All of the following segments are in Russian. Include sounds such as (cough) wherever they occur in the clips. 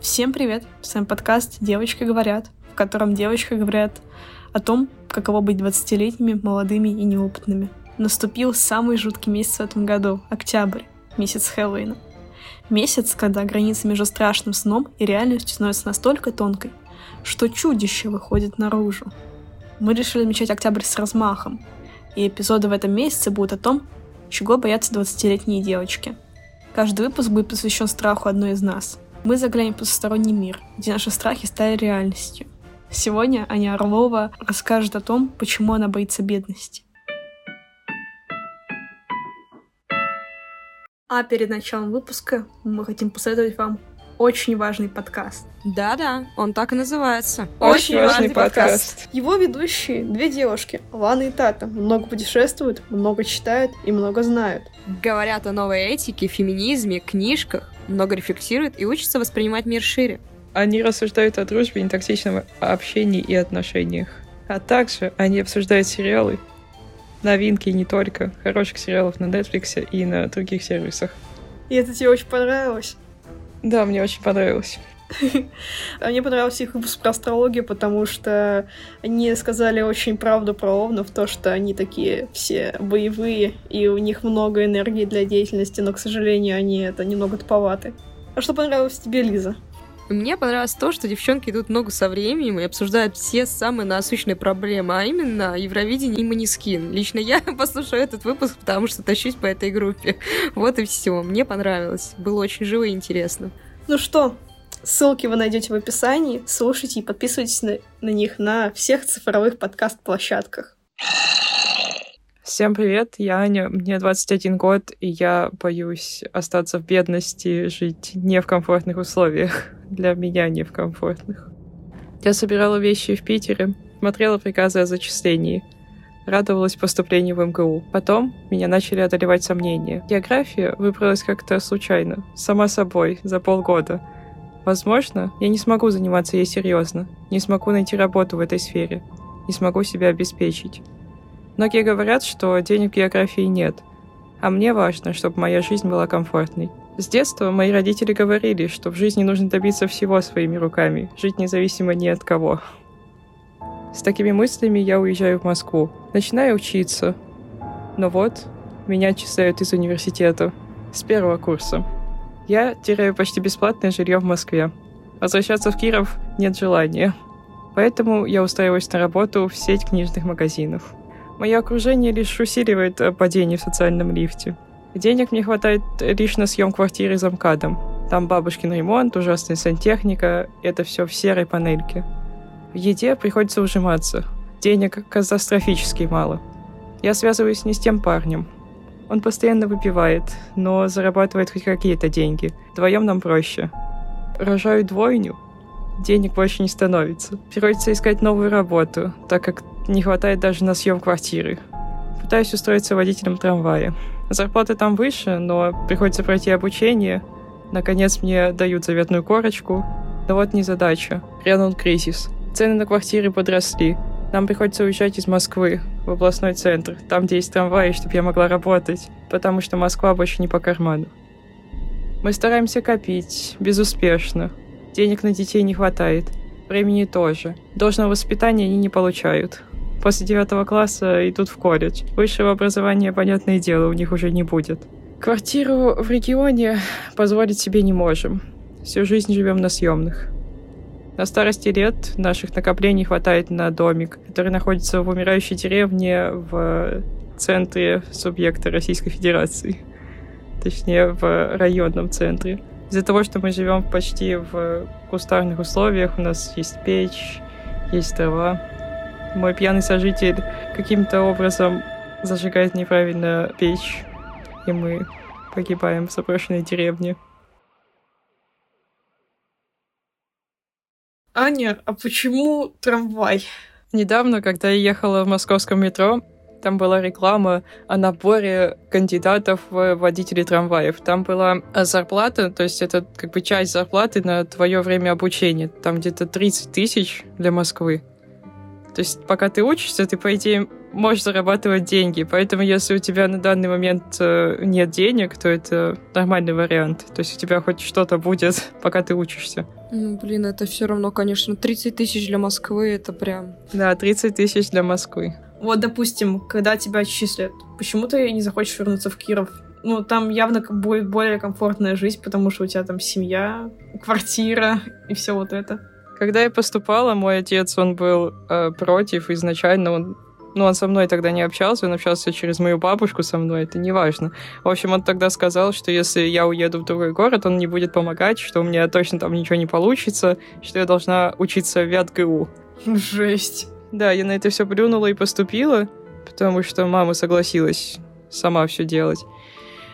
Всем привет! С вами подкаст «Девочки говорят», в котором девочки говорят о том, каково быть 20-летними, молодыми и неопытными. Наступил самый жуткий месяц в этом году — октябрь, месяц Хэллоуина. Месяц, когда граница между страшным сном и реальностью становится настолько тонкой, что чудище выходит наружу. Мы решили отмечать октябрь с размахом, и эпизоды в этом месяце будут о том, чего боятся 20-летние девочки. Каждый выпуск будет посвящен страху одной из нас. Мы заглянем в потусторонний мир, где наши страхи стали реальностью. Сегодня Аня Орлова расскажет о том, почему она боится бедности. А перед началом выпуска мы хотим посоветовать вам очень важный подкаст. Да-да, он так и называется. Очень, очень важный подкаст. подкаст. Его ведущие две девушки, Лана и Тата, много путешествуют, много читают и много знают. Говорят о новой этике, феминизме, книжках, много рефлексируют и учатся воспринимать мир шире. Они рассуждают о дружбе, нетоксичном общении и отношениях. А также они обсуждают сериалы, новинки не только, хороших сериалов на Netflix и на других сервисах. И это тебе очень понравилось? Да, мне очень понравилось. Мне понравился их выпуск про астрологию, потому что они сказали очень правду про Овнов, то, что они такие все боевые, и у них много энергии для деятельности, но, к сожалению, они это немного туповаты. А что понравилось тебе, Лиза? Мне понравилось то, что девчонки идут ногу со временем и обсуждают все самые насущные проблемы, а именно Евровидение и Манискин. Лично я (laughs) послушаю этот выпуск, потому что тащусь по этой группе. (laughs) Вот и все. Мне понравилось. Было очень живо и интересно. Ну что, ссылки вы найдете в описании. Слушайте и подписывайтесь на, на них на всех цифровых подкаст-площадках. Всем привет, я Аня, мне 21 год, и я боюсь остаться в бедности, жить не в комфортных условиях. Для меня не в комфортных. Я собирала вещи в Питере, смотрела приказы о зачислении, радовалась поступлению в МГУ. Потом меня начали одолевать сомнения. География выбралась как-то случайно, сама собой, за полгода. Возможно, я не смогу заниматься ей серьезно, не смогу найти работу в этой сфере, не смогу себя обеспечить. Многие говорят, что денег в географии нет, а мне важно, чтобы моя жизнь была комфортной. С детства мои родители говорили, что в жизни нужно добиться всего своими руками, жить независимо ни от кого. С такими мыслями я уезжаю в Москву, начинаю учиться. Но вот, меня отчисляют из университета, с первого курса. Я теряю почти бесплатное жилье в Москве. Возвращаться в Киров нет желания. Поэтому я устраиваюсь на работу в сеть книжных магазинов. Мое окружение лишь усиливает э, падение в социальном лифте. Денег мне хватает лишь на съем квартиры за МКАДом. Там бабушкин ремонт, ужасная сантехника, это все в серой панельке. В еде приходится ужиматься. Денег катастрофически мало. Я связываюсь не с тем парнем. Он постоянно выпивает, но зарабатывает хоть какие-то деньги. Вдвоем нам проще. Рожаю двойню, денег больше не становится. Приходится искать новую работу, так как не хватает даже на съем квартиры. Пытаюсь устроиться водителем трамвая. Зарплата там выше, но приходится пройти обучение. Наконец мне дают заветную корочку. Но вот не задача. Грянул кризис. Цены на квартиры подросли. Нам приходится уезжать из Москвы в областной центр, там, где есть трамваи, чтобы я могла работать, потому что Москва больше не по карману. Мы стараемся копить, безуспешно. Денег на детей не хватает. Времени тоже. Должного воспитания они не получают. После девятого класса идут в колледж. Высшего образования, понятное дело, у них уже не будет. Квартиру в регионе позволить себе не можем. Всю жизнь живем на съемных. На старости лет наших накоплений хватает на домик, который находится в умирающей деревне в центре субъекта Российской Федерации. Точнее, в районном центре. Из-за того, что мы живем почти в кустарных условиях, у нас есть печь, есть трава. Мой пьяный сожитель каким-то образом зажигает неправильно печь, и мы погибаем в заброшенной деревне. Аня, а почему трамвай? Недавно, когда я ехала в московском метро, там была реклама о наборе кандидатов в водителей трамваев. Там была зарплата, то есть это как бы часть зарплаты на твое время обучения. Там где-то 30 тысяч для Москвы. То есть пока ты учишься, ты, по идее, можешь зарабатывать деньги. Поэтому, если у тебя на данный момент э, нет денег, то это нормальный вариант. То есть у тебя хоть что-то будет, (laughs) пока ты учишься. Ну, блин, это все равно, конечно, 30 тысяч для Москвы, это прям... Да, 30 тысяч для Москвы. Вот, допустим, когда тебя отчислят, почему ты не захочешь вернуться в Киров? Ну, там явно будет более комфортная жизнь, потому что у тебя там семья, квартира и все вот это. Когда я поступала, мой отец, он был э, против изначально, он ну, он со мной тогда не общался, он общался через мою бабушку со мной, это не важно. В общем, он тогда сказал, что если я уеду в другой город, он не будет помогать, что у меня точно там ничего не получится, что я должна учиться в ВятГУ. Жесть. Да, я на это все плюнула и поступила, потому что мама согласилась сама все делать.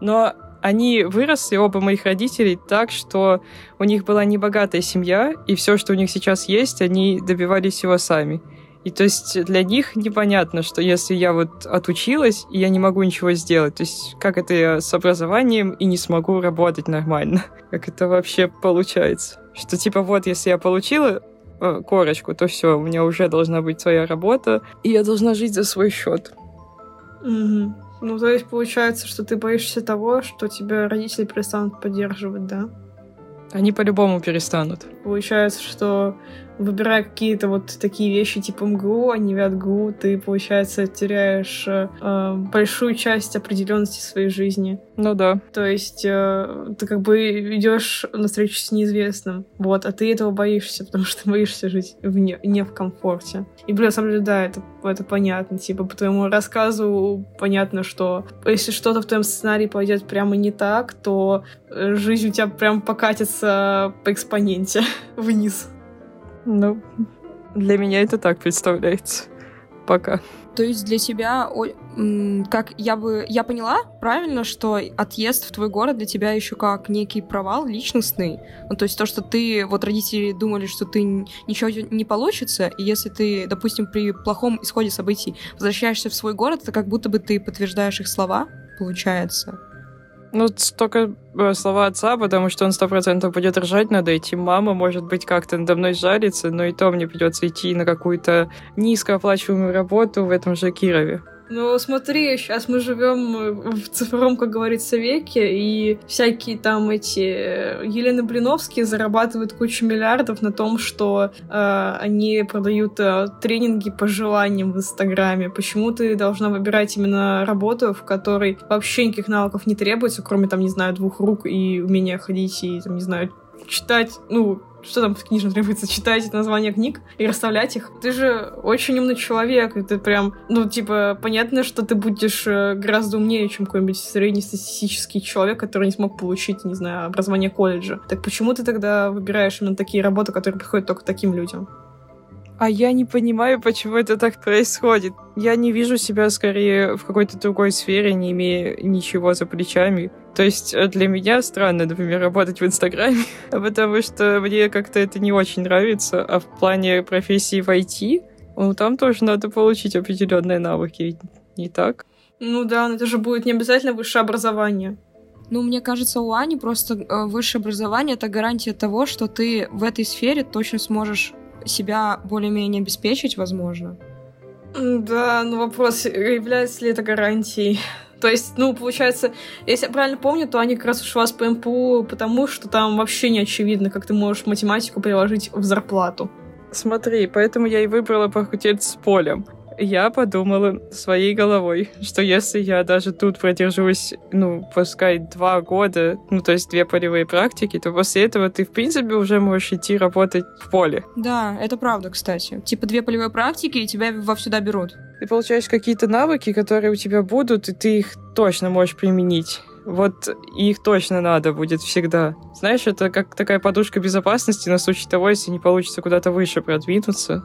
Но они выросли, оба моих родителей, так, что у них была небогатая семья, и все, что у них сейчас есть, они добивались всего сами. И то есть для них непонятно, что если я вот отучилась, и я не могу ничего сделать, то есть как это я с образованием и не смогу работать нормально? (laughs) Как это вообще получается? Что типа вот, если я получила э, корочку, то все, у меня уже должна быть своя работа, и я должна жить за свой счет. Угу. Ну, то есть получается, что ты боишься того, что тебя родители перестанут поддерживать, да? Они по-любому перестанут. Получается, что выбирая какие-то вот такие вещи типа МГУ, а не ВятГУ, ты, получается, теряешь э, большую часть определенности своей жизни. Ну да. То есть э, ты как бы идешь на встречу с неизвестным, вот, а ты этого боишься, (laughs) потому что боишься жить в не, не в комфорте. И, блин, на самом деле, да, это, это понятно. Типа, по твоему рассказу понятно, что если что-то в твоем сценарии пойдет прямо не так, то э, жизнь у тебя прям покатится по экспоненте (laughs) вниз. Ну, для меня это так представляется. Пока. То есть для тебя, как я бы, я поняла правильно, что отъезд в твой город для тебя еще как некий провал личностный. Ну, то есть то, что ты, вот родители думали, что ты ничего не получится, и если ты, допустим, при плохом исходе событий возвращаешься в свой город, это как будто бы ты подтверждаешь их слова, получается. Ну, только э, слова отца, потому что он сто процентов будет ржать над этим. Мама, может быть, как-то надо мной жалится, но и то мне придется идти на какую-то низкооплачиваемую работу в этом же Кирове. Ну, смотри, сейчас мы живем в цифровом, как говорится, веке, и всякие там эти э, Елены Блиновские зарабатывают кучу миллиардов на том, что э, они продают э, тренинги по желаниям в Инстаграме. Почему ты должна выбирать именно работу, в которой вообще никаких навыков не требуется, кроме, там, не знаю, двух рук и умения ходить и, там, не знаю, читать, ну, что там в книжном требуется, читать названия книг и расставлять их. Ты же очень умный человек, и ты прям, ну, типа, понятно, что ты будешь э, гораздо умнее, чем какой-нибудь среднестатистический человек, который не смог получить, не знаю, образование колледжа. Так почему ты тогда выбираешь именно такие работы, которые приходят только таким людям? А я не понимаю, почему это так происходит. Я не вижу себя скорее в какой-то другой сфере, не имея ничего за плечами. То есть э, для меня странно, например, работать в Инстаграме, (laughs) потому что мне как-то это не очень нравится. А в плане профессии в IT, ну, там тоже надо получить определенные навыки, не так? Ну да, но это же будет не обязательно высшее образование. Ну, мне кажется, у Ани просто э, высшее образование — это гарантия того, что ты в этой сфере точно сможешь себя более-менее обеспечить, возможно. Да, но вопрос, является ли это гарантией? То есть, ну, получается, если я правильно помню, то они как раз ушла с ПМПУ, потому что там вообще не очевидно, как ты можешь математику приложить в зарплату. Смотри, поэтому я и выбрала факультет с полем я подумала своей головой, что если я даже тут продержусь, ну, пускай два года, ну, то есть две полевые практики, то после этого ты, в принципе, уже можешь идти работать в поле. Да, это правда, кстати. Типа две полевые практики, и тебя вовсюда берут. Ты получаешь какие-то навыки, которые у тебя будут, и ты их точно можешь применить. Вот их точно надо будет всегда. Знаешь, это как такая подушка безопасности на случай того, если не получится куда-то выше продвинуться.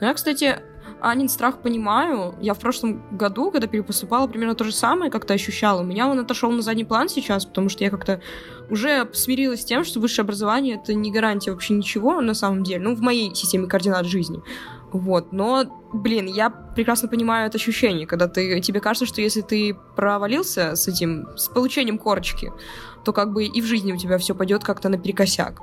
Ну, я, кстати, Анин страх понимаю. Я в прошлом году, когда перепоступала, примерно то же самое как-то ощущала. У меня он отошел на задний план сейчас, потому что я как-то уже смирилась с тем, что высшее образование — это не гарантия вообще ничего на самом деле, ну, в моей системе координат жизни. Вот, но, блин, я прекрасно понимаю это ощущение, когда ты, тебе кажется, что если ты провалился с этим, с получением корочки, то как бы и в жизни у тебя все пойдет как-то наперекосяк.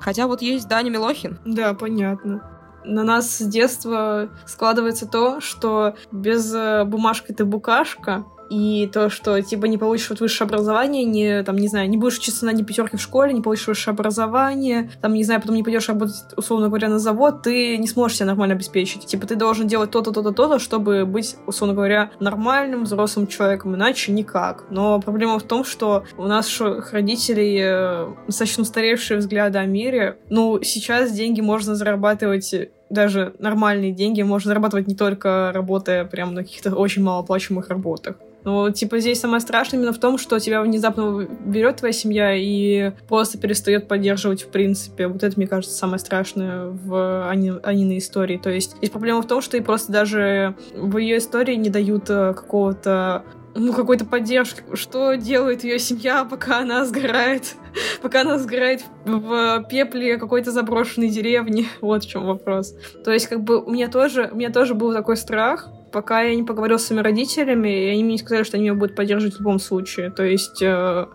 Хотя вот есть Даня Милохин. Да, понятно. На нас с детства складывается то, что без э, бумажки ты букашка, и то, что типа не получишь вот высшее образование, не, там, не знаю, не будешь учиться на одни пятерки в школе, не получишь высшее образование, там, не знаю, потом не пойдешь работать, условно говоря, на завод, ты не сможешь себя нормально обеспечить. Типа ты должен делать то-то, то-то, то-то, чтобы быть, условно говоря, нормальным взрослым человеком, иначе никак. Но проблема в том, что у наших родителей э, достаточно устаревшие взгляды о мире. Ну, сейчас деньги можно зарабатывать даже нормальные деньги можно зарабатывать не только работая прям на каких-то очень малооплачиваемых работах. Но, типа, здесь самое страшное именно в том, что тебя внезапно берет твоя семья и просто перестает поддерживать в принципе. Вот это, мне кажется, самое страшное в Ани, Аниной истории. То есть здесь проблема в том, что и просто даже в ее истории не дают э, какого-то ну, какой-то поддержки. Что делает ее семья, пока она сгорает? (laughs) пока она сгорает в пепле какой-то заброшенной деревни. (laughs) Вот в чем вопрос. То есть, как бы, у меня тоже, у меня тоже был такой страх, пока я не поговорила с своими родителями, и они мне не сказали, что они меня будут поддерживать в любом случае. То есть э,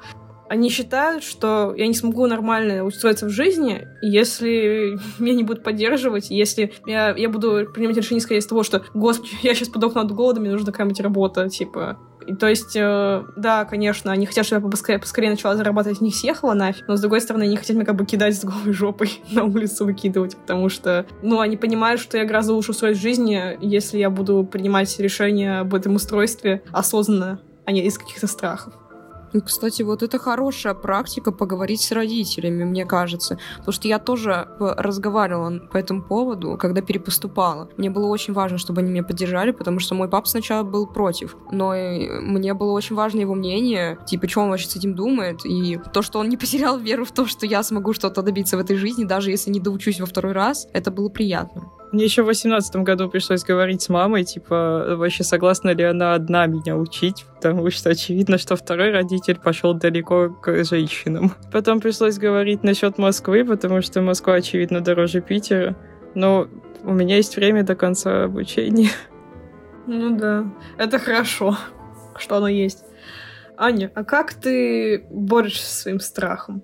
они считают, что я не смогу нормально устроиться в жизни, если (laughs) меня не будут поддерживать, если я, я буду принимать решение, исходя из того, что, господи, (laughs) я сейчас подохну от голода, мне нужна какая-нибудь работа, типа, и, то есть, э, да, конечно, они хотят, чтобы я поскорее, поскорее начала зарабатывать, не съехала нафиг, но, с другой стороны, они хотят меня как бы кидать с голой жопой (laughs) на улицу выкидывать, потому что, ну, они понимают, что я гораздо лучше устроить в жизни, если я буду принимать решения об этом устройстве осознанно, а не из каких-то страхов. Кстати, вот это хорошая практика поговорить с родителями, мне кажется. Потому что я тоже разговаривала по этому поводу, когда перепоступала. Мне было очень важно, чтобы они меня поддержали, потому что мой папа сначала был против. Но мне было очень важно его мнение, типа, что он вообще с этим думает. И то, что он не потерял веру в то, что я смогу что-то добиться в этой жизни, даже если не доучусь во второй раз, это было приятно. Мне еще в восемнадцатом году пришлось говорить с мамой, типа, вообще согласна ли она одна меня учить, потому что очевидно, что второй родитель пошел далеко к женщинам. Потом пришлось говорить насчет Москвы, потому что Москва, очевидно, дороже Питера. Но у меня есть время до конца обучения. Ну да, это хорошо, что оно есть. Аня, а как ты борешься со своим страхом?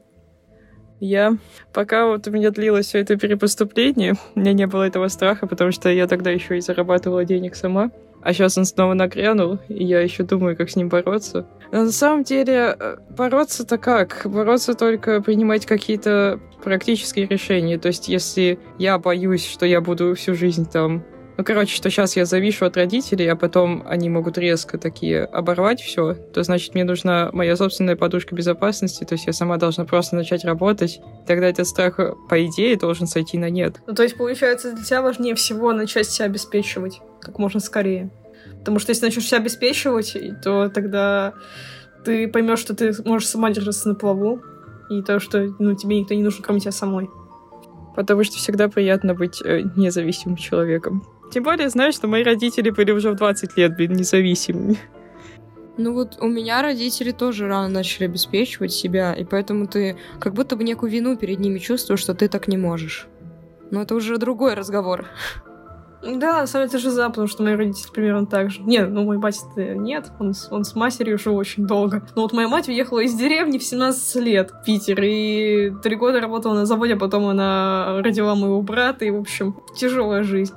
Я, пока вот у меня длилось все это перепоступление, у меня не было этого страха, потому что я тогда еще и зарабатывала денег сама. А сейчас он снова нагрянул, и я еще думаю, как с ним бороться. Но на самом деле, э, бороться-то как? Бороться только принимать какие-то практические решения. То есть, если я боюсь, что я буду всю жизнь там ну, короче, что сейчас я завишу от родителей, а потом они могут резко такие оборвать все, то значит мне нужна моя собственная подушка безопасности, то есть я сама должна просто начать работать. Тогда этот страх, по идее, должен сойти на нет. Ну, то есть, получается, для тебя важнее всего начать себя обеспечивать как можно скорее. Потому что если начнешь себя обеспечивать, то тогда ты поймешь, что ты можешь сама держаться на плаву, и то, что ну, тебе никто не нужен, кроме тебя самой. Потому что всегда приятно быть э, независимым человеком. Тем более, знаешь, что мои родители были уже в 20 лет блин, независимыми. Ну вот у меня родители тоже рано начали обеспечивать себя, и поэтому ты как будто бы некую вину перед ними чувствуешь, что ты так не можешь. Но это уже другой разговор. Да, на самом деле это же за, потому что мои родители примерно так же. Нет, ну мой батя нет, он, он с матерью жил очень долго. Но вот моя мать уехала из деревни в 17 лет в Питер, и три года работала на заводе, а потом она родила моего брата, и, в общем, тяжелая жизнь.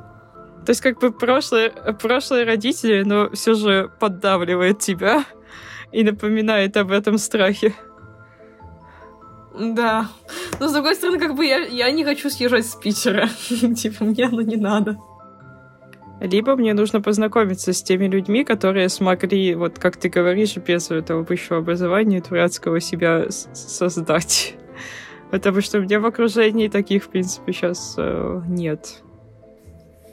То есть как бы прошлые, прошлые родители, но все же поддавливает тебя и напоминает об этом страхе. Да. Но с другой стороны, как бы я, я не хочу съезжать с Питера. (laughs) типа, мне оно не надо. Либо мне нужно познакомиться с теми людьми, которые смогли, вот как ты говоришь, без этого высшего образования дурацкого себя создать. Потому что у меня в окружении таких, в принципе, сейчас э, нет.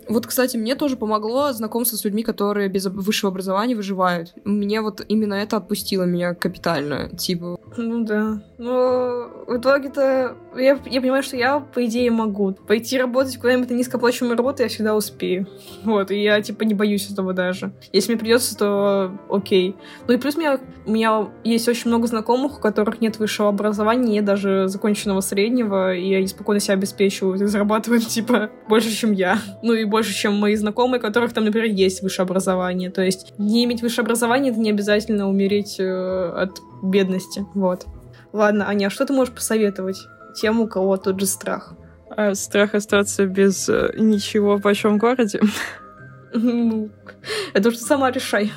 Вот, кстати, мне тоже помогло знакомство с людьми, которые без высшего образования выживают. Мне вот именно это отпустило меня капитально. Типа, ну да. Но в итоге-то я, я понимаю, что я, по идее, могу пойти работать куда-нибудь на низкооплачиваемую работу, я всегда успею. Вот, и я, типа, не боюсь этого даже. Если мне придется, то окей. Ну и плюс у меня, у меня есть очень много знакомых, у которых нет высшего образования, нет даже законченного среднего, и они спокойно себя обеспечивают и зарабатывают, (laughs) типа, больше, чем я. Ну и больше, чем мои знакомые, у которых там, например, есть высшее образование. То есть не иметь высшее образование — это не обязательно умереть э, от бедности. Вот. Ладно, Аня, а что ты можешь посоветовать тем, у кого тот же страх? А страх остаться без э, ничего в большом городе? (laughs) Ну, это что сама решай.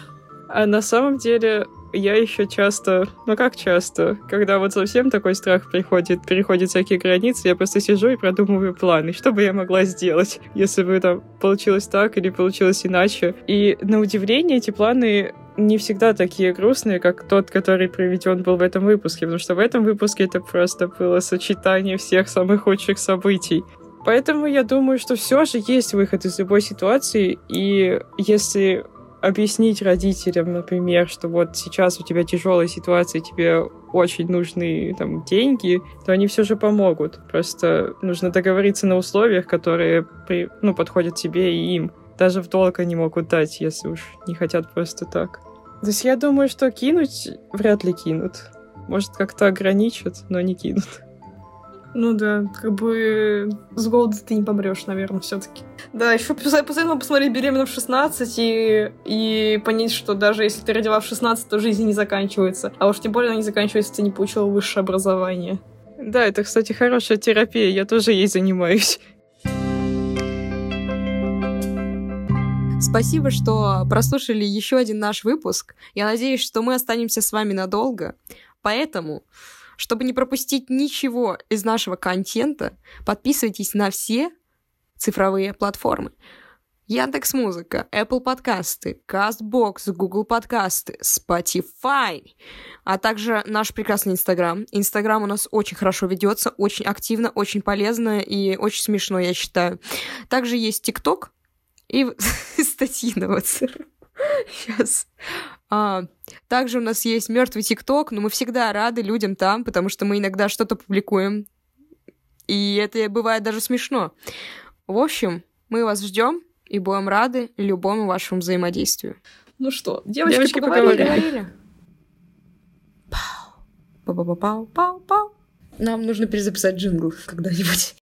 А на самом деле я еще часто, ну как часто, когда вот совсем такой страх приходит, переходит всякие границы, я просто сижу и продумываю планы, что бы я могла сделать, если бы там получилось так или получилось иначе. И на удивление эти планы не всегда такие грустные, как тот, который приведен был в этом выпуске, потому что в этом выпуске это просто было сочетание всех самых худших событий. Поэтому я думаю, что все же есть выход из любой ситуации, и если объяснить родителям, например, что вот сейчас у тебя тяжелая ситуация, тебе очень нужны там деньги, то они все же помогут. Просто нужно договориться на условиях, которые при, ну, подходят тебе и им. Даже в долг они могут дать, если уж не хотят просто так. То есть я думаю, что кинуть вряд ли кинут. Может, как-то ограничат, но не кинут. Ну да, как бы с голода ты не помрешь, наверное, все-таки. Да, еще посоветовала посмотреть беременна в 16 и, и понять, что даже если ты родила в 16, то жизнь не заканчивается. А уж тем более она не заканчивается, если ты не получила высшее образование. Да, это, кстати, хорошая терапия, я тоже ей занимаюсь. Спасибо, что прослушали еще один наш выпуск. Я надеюсь, что мы останемся с вами надолго. Поэтому чтобы не пропустить ничего из нашего контента, подписывайтесь на все цифровые платформы. Яндекс Музыка, Apple подкасты, CastBox, Google подкасты, Spotify, а также наш прекрасный Инстаграм. Инстаграм у нас очень хорошо ведется, очень активно, очень полезно и очень смешно, я считаю. Также есть ТикТок и (laughs) статьи на. Сейчас. А, также у нас есть мертвый ТикТок, но мы всегда рады людям там, потому что мы иногда что-то публикуем. И это бывает даже смешно. В общем, мы вас ждем и будем рады любому вашему взаимодействию. Ну что, девочки, девочки поговорили. поговорили. Пау. Пау-пау-пау-пау. Нам нужно перезаписать джингл когда-нибудь.